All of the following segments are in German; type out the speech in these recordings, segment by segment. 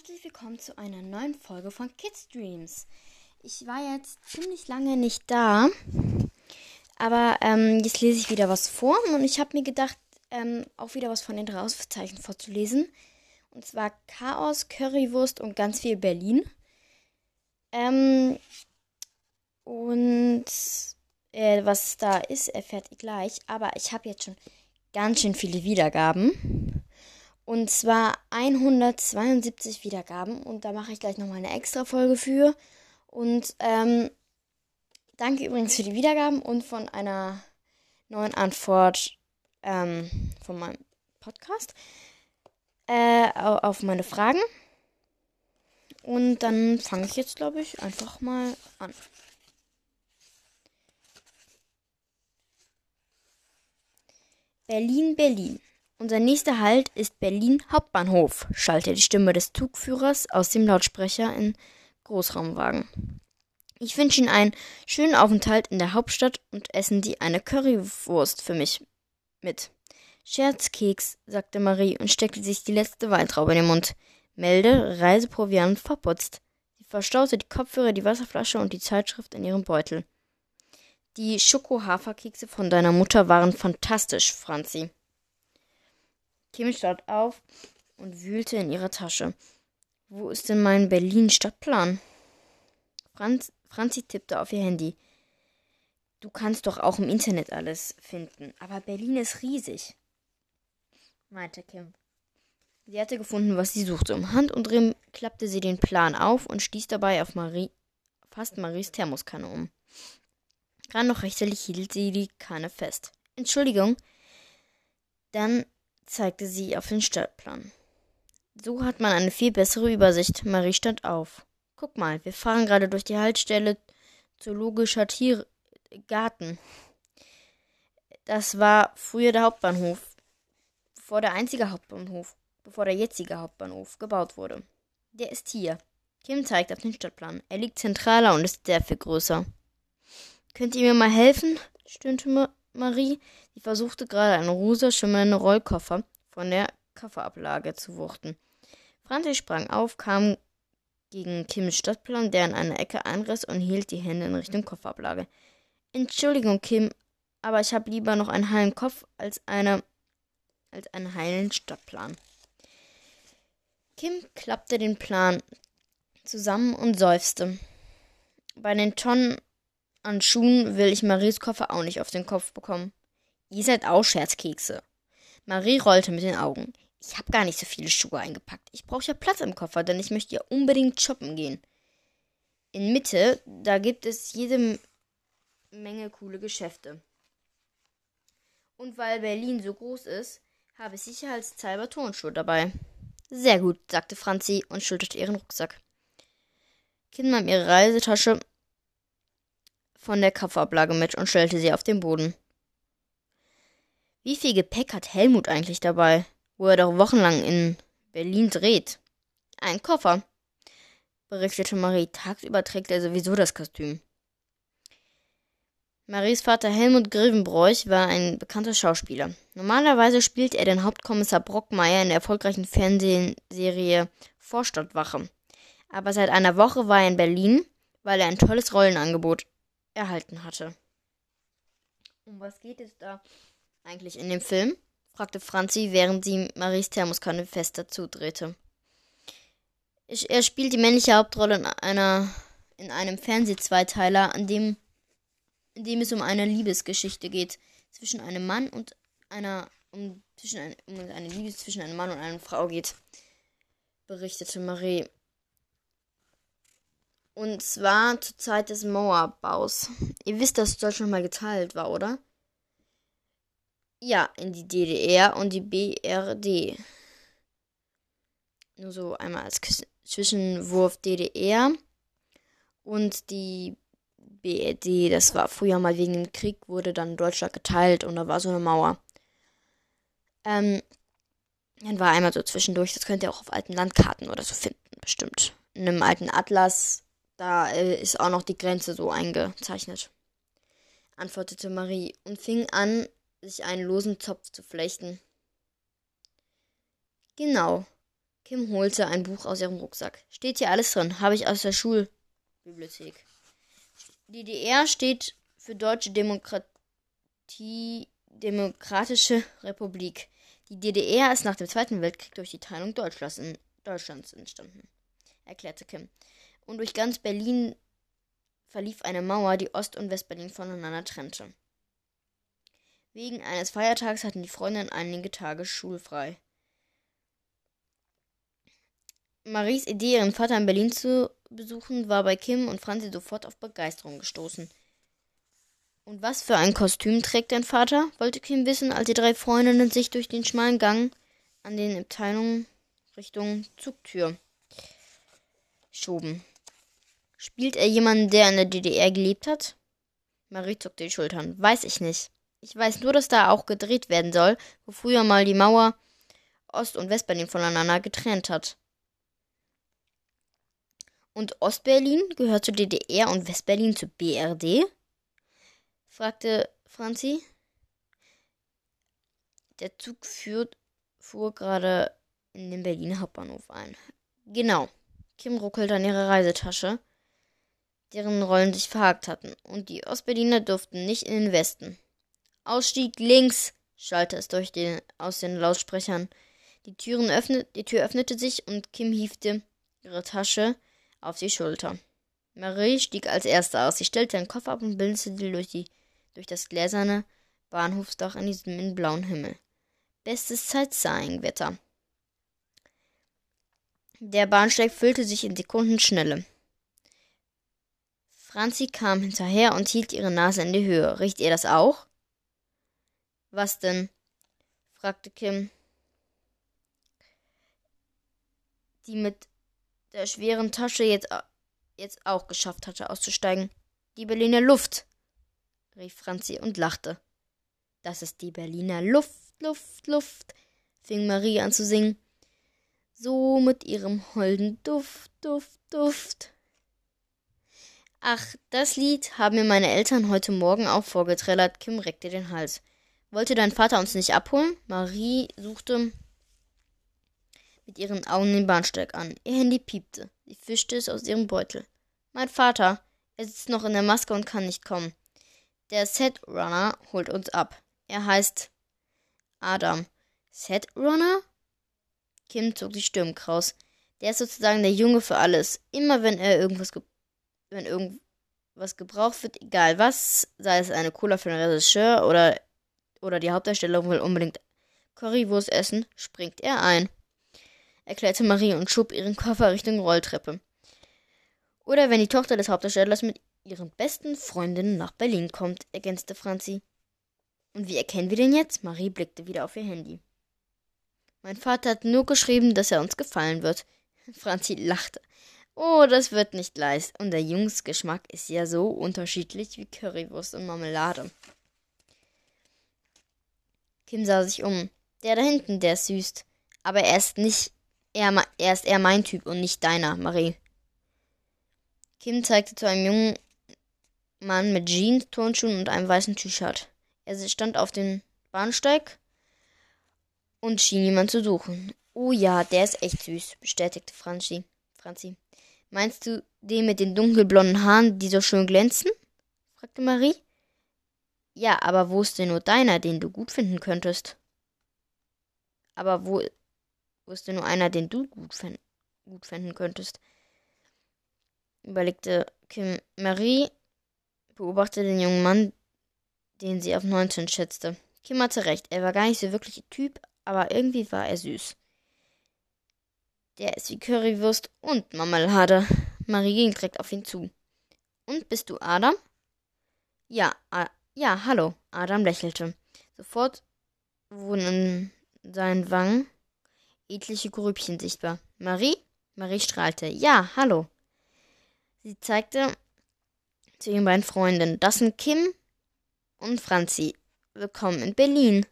herzlich willkommen zu einer neuen Folge von Kids Dreams. Ich war jetzt ziemlich lange nicht da, aber ähm, jetzt lese ich wieder was vor und ich habe mir gedacht, ähm, auch wieder was von den drei Ausrufezeichen vorzulesen. Und zwar Chaos, Currywurst und ganz viel Berlin. Ähm, und äh, was da ist, erfährt ihr gleich. Aber ich habe jetzt schon ganz schön viele Wiedergaben. Und zwar 172 Wiedergaben. Und da mache ich gleich nochmal eine extra Folge für. Und ähm, danke übrigens für die Wiedergaben und von einer neuen Antwort ähm, von meinem Podcast äh, auf meine Fragen. Und dann fange ich jetzt, glaube ich, einfach mal an. Berlin, Berlin. Unser nächster Halt ist Berlin Hauptbahnhof, schallte die Stimme des Zugführers aus dem Lautsprecher in Großraumwagen. Ich wünsche Ihnen einen schönen Aufenthalt in der Hauptstadt und essen Sie eine Currywurst für mich mit. Scherzkeks, sagte Marie und steckte sich die letzte Weintraube in den Mund. Melde, Reiseproviant verputzt. Sie verstaute die Kopfhörer, die Wasserflasche und die Zeitschrift in ihrem Beutel. Die Schoko-Haferkekse von deiner Mutter waren fantastisch, Franzi. Kim stand auf und wühlte in ihrer Tasche. Wo ist denn mein Berlin-Stadtplan? Franz, Franzi tippte auf ihr Handy. Du kannst doch auch im Internet alles finden, aber Berlin ist riesig, meinte Kim. Sie hatte gefunden, was sie suchte. Um Handumdrehen klappte sie den Plan auf und stieß dabei auf Marie, fast Maries Thermoskanne um. Gerade noch rechtzeitig hielt sie die Kanne fest. Entschuldigung. Dann zeigte sie auf den Stadtplan. So hat man eine viel bessere Übersicht. Marie stand auf. Guck mal, wir fahren gerade durch die Haltestelle Zoologischer Tiergarten. Das war früher der Hauptbahnhof, bevor der einzige Hauptbahnhof, bevor der jetzige Hauptbahnhof gebaut wurde. Der ist hier. Kim zeigt auf den Stadtplan. Er liegt zentraler und ist sehr viel größer. Könnt ihr mir mal helfen? stöhnte Marie. Sie versuchte gerade einen rosa schimmernden Rollkoffer von der Kofferablage zu wuchten. Franzi sprang auf, kam gegen Kims Stadtplan, der in einer Ecke einriss und hielt die Hände in Richtung Kofferablage. Entschuldigung, Kim, aber ich habe lieber noch einen heilen Kopf als eine als einen heilen Stadtplan. Kim klappte den Plan zusammen und seufzte. Bei den Tonnen an Schuhen will ich Maries Koffer auch nicht auf den Kopf bekommen. Ihr seid auch Scherzkekse. Marie rollte mit den Augen. Ich habe gar nicht so viele Schuhe eingepackt. Ich brauche ja Platz im Koffer, denn ich möchte ja unbedingt shoppen gehen. In Mitte, da gibt es jede Menge coole Geschäfte. Und weil Berlin so groß ist, habe ich sicherheitshalber Turnschuhe dabei. Sehr gut, sagte Franzi und schulterte ihren Rucksack. Kind nahm ihre Reisetasche von der Kauferablage mit und stellte sie auf den Boden. Wie viel Gepäck hat Helmut eigentlich dabei, wo er doch wochenlang in Berlin dreht? Ein Koffer, berichtete Marie. Tagsüber trägt er sowieso das Kostüm. Maries Vater Helmut Grevenbroich war ein bekannter Schauspieler. Normalerweise spielt er den Hauptkommissar Brockmeier in der erfolgreichen Fernsehserie Vorstadtwache. Aber seit einer Woche war er in Berlin, weil er ein tolles Rollenangebot erhalten hatte. Um was geht es da eigentlich in dem Film? fragte Franzi, während sie Maries Thermoskanne fester zudrehte. Er spielt die männliche Hauptrolle in einer in einem Fernsehzweiteiler, an dem in dem es um eine Liebesgeschichte geht zwischen einem Mann und einer um zwischen ein, um eine Liebe zwischen einem Mann und einer Frau geht, berichtete Marie. Und zwar zur Zeit des Mauerbaus. Ihr wisst, dass Deutschland mal geteilt war, oder? Ja, in die DDR und die BRD. Nur so einmal als Zwischenwurf DDR und die BRD. Das war früher mal wegen dem Krieg, wurde dann Deutschland geteilt und da war so eine Mauer. Ähm, dann war einmal so zwischendurch, das könnt ihr auch auf alten Landkarten oder so finden, bestimmt. In einem alten Atlas da äh, ist auch noch die Grenze so eingezeichnet, antwortete Marie und fing an, sich einen losen Zopf zu flechten. Genau. Kim holte ein Buch aus ihrem Rucksack. Steht hier alles drin. Habe ich aus der Schulbibliothek. DDR steht für Deutsche Demokratie, Demokratische Republik. Die DDR ist nach dem Zweiten Weltkrieg durch die Teilung Deutschlands, in, Deutschlands entstanden, erklärte Kim. Und durch ganz Berlin verlief eine Mauer, die Ost- und Westberlin voneinander trennte. Wegen eines Feiertags hatten die Freundinnen einige Tage schulfrei. Maries Idee, ihren Vater in Berlin zu besuchen, war bei Kim und Franzi sofort auf Begeisterung gestoßen. Und was für ein Kostüm trägt dein Vater? wollte Kim wissen, als die drei Freundinnen sich durch den schmalen Gang an den Abteilungen Richtung Zugtür schoben. Spielt er jemanden, der in der DDR gelebt hat? Marie zuckte die Schultern. Weiß ich nicht. Ich weiß nur, dass da auch gedreht werden soll, wo früher mal die Mauer Ost- und Westberlin voneinander getrennt hat. Und Ostberlin gehört zur DDR und Westberlin zur BRD? fragte Franzi. Der Zug führt, fuhr gerade in den Berliner Hauptbahnhof ein. Genau. Kim ruckelte an ihre Reisetasche, deren Rollen sich verhakt hatten, und die Ostberliner durften nicht in den Westen. Ausstieg links, schallte es durch den, aus den Lautsprechern. Die, Türen öffnet, die Tür öffnete sich und Kim hiefte ihre Tasche auf die Schulter. Marie stieg als erste aus. Sie stellte den Koffer ab und blinzelte durch, die, durch das gläserne Bahnhofsdach in diesem blauen Himmel. Bestes Sightseeing-Wetter. Der Bahnsteig füllte sich in Sekundenschnelle. Franzi kam hinterher und hielt ihre Nase in die Höhe. Riecht ihr das auch? Was denn? fragte Kim, die mit der schweren Tasche jetzt, jetzt auch geschafft hatte, auszusteigen. Die Berliner Luft, rief Franzi und lachte. Das ist die Berliner Luft, Luft, Luft, fing Marie an zu singen. So mit ihrem holden Duft, Duft, Duft. Ach, das Lied haben mir meine Eltern heute Morgen auch vorgetrellert. Kim reckte den Hals. Wollte dein Vater uns nicht abholen? Marie suchte mit ihren Augen den Bahnsteig an. Ihr Handy piepte. Sie fischte es aus ihrem Beutel. Mein Vater. Er sitzt noch in der Maske und kann nicht kommen. Der Set Runner holt uns ab. Er heißt Adam. Set Runner? Kim zog die Stirn kraus. Der ist sozusagen der Junge für alles. Immer wenn er irgendwas ge wenn irgendwas gebraucht wird, egal was, sei es eine Cola für den Regisseur oder oder die Hauptdarstellerin will unbedingt Currywurst essen, springt er ein erklärte Marie und schob ihren Koffer Richtung Rolltreppe. Oder wenn die Tochter des Hauptdarstellers mit ihren besten Freundinnen nach Berlin kommt, ergänzte Franzi. Und wie erkennen wir den jetzt? Marie blickte wieder auf ihr Handy. Mein Vater hat nur geschrieben, dass er uns gefallen wird. Franzi lachte. Oh, das wird nicht leicht. Und der Jungs Geschmack ist ja so unterschiedlich wie Currywurst und Marmelade. Kim sah sich um. Der da hinten, der ist süß. Aber er ist nicht er, er ist eher mein Typ und nicht deiner, Marie. Kim zeigte zu einem jungen Mann mit Jeans, Turnschuhen und einem weißen T-Shirt. Er stand auf dem Bahnsteig und schien jemand zu suchen. Oh ja, der ist echt süß, bestätigte Franzi. Franzi. Meinst du den mit den dunkelblonden Haaren, die so schön glänzen? fragte Marie. Ja, aber wo ist denn nur deiner, den du gut finden könntest? Aber wo wusste nur einer, den du gut, fänd gut fänden könntest. Überlegte Kim. Marie beobachtete den jungen Mann, den sie auf 19 schätzte. Kim hatte recht, er war gar nicht so wirklich Typ, aber irgendwie war er süß. Der ist wie Currywurst und Marmelade. Marie ging direkt auf ihn zu. Und bist du Adam? Ja, ja, hallo. Adam lächelte. Sofort wurden in seinen Wangen etliche Grübchen sichtbar. Marie? Marie strahlte. Ja, hallo. Sie zeigte zu ihren beiden Freundinnen. Das sind Kim und Franzi. Willkommen in Berlin.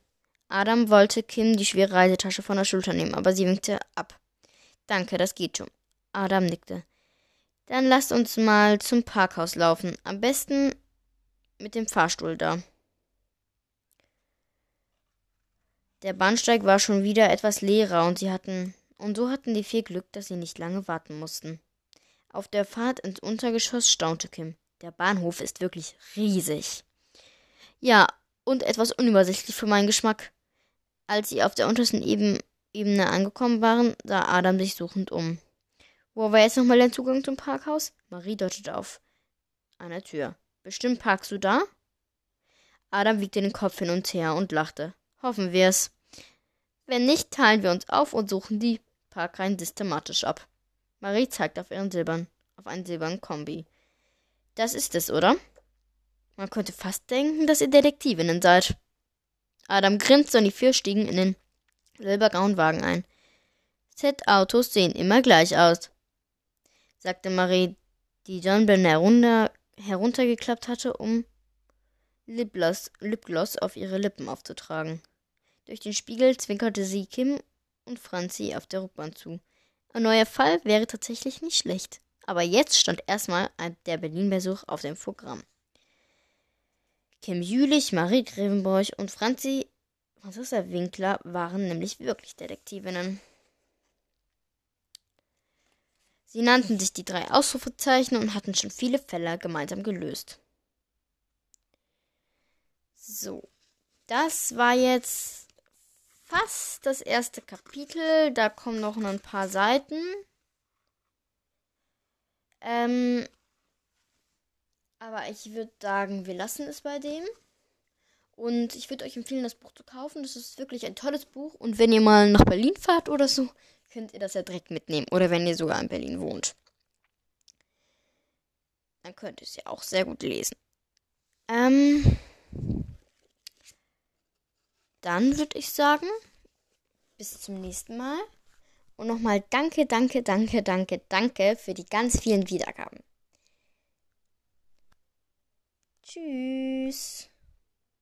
Adam wollte Kim die schwere Reisetasche von der Schulter nehmen, aber sie winkte ab. Danke, das geht schon. Adam nickte. Dann lasst uns mal zum Parkhaus laufen. Am besten mit dem Fahrstuhl da. Der Bahnsteig war schon wieder etwas leerer und sie hatten und so hatten die vier Glück, dass sie nicht lange warten mussten. Auf der Fahrt ins Untergeschoss staunte Kim. Der Bahnhof ist wirklich riesig. Ja, und etwas unübersichtlich für meinen Geschmack. Als sie auf der untersten Ebene angekommen waren, sah Adam sich suchend um. Wo war jetzt nochmal der Zugang zum Parkhaus? Marie deutete auf eine Tür. Bestimmt parkst du da? Adam wiegte den Kopf hin und her und lachte. Hoffen wir's. Wenn nicht, teilen wir uns auf und suchen die Parkreihen systematisch ab. Marie zeigte auf ihren Silbern, auf einen silbernen Kombi. Das ist es, oder? Man könnte fast denken, dass ihr Detektivinnen seid. Adam grinste und die vier stiegen in den silbergrauen Wagen ein. Z-Autos sehen immer gleich aus, sagte Marie, die John herunter, heruntergeklappt hatte, um Lipgloss, Lipgloss auf ihre Lippen aufzutragen. Durch den Spiegel zwinkerte sie Kim und Franzi auf der Rückbahn zu. Ein neuer Fall wäre tatsächlich nicht schlecht. Aber jetzt stand erstmal der Berlin-Besuch auf dem Programm. Kim Jülich, Marie Grevenbroich und Franzi Franziska Winkler waren nämlich wirklich Detektivinnen. Sie nannten sich die drei Ausrufezeichen und hatten schon viele Fälle gemeinsam gelöst. So, das war jetzt fast das erste Kapitel. Da kommen noch ein paar Seiten. Ähm, aber ich würde sagen, wir lassen es bei dem. Und ich würde euch empfehlen, das Buch zu kaufen. Das ist wirklich ein tolles Buch. Und wenn ihr mal nach Berlin fahrt oder so, könnt ihr das ja direkt mitnehmen. Oder wenn ihr sogar in Berlin wohnt. Dann könnt ihr es ja auch sehr gut lesen. Ähm, dann würde ich sagen, bis zum nächsten Mal. Und nochmal danke, danke, danke, danke, danke für die ganz vielen Wiedergaben. Tschüss.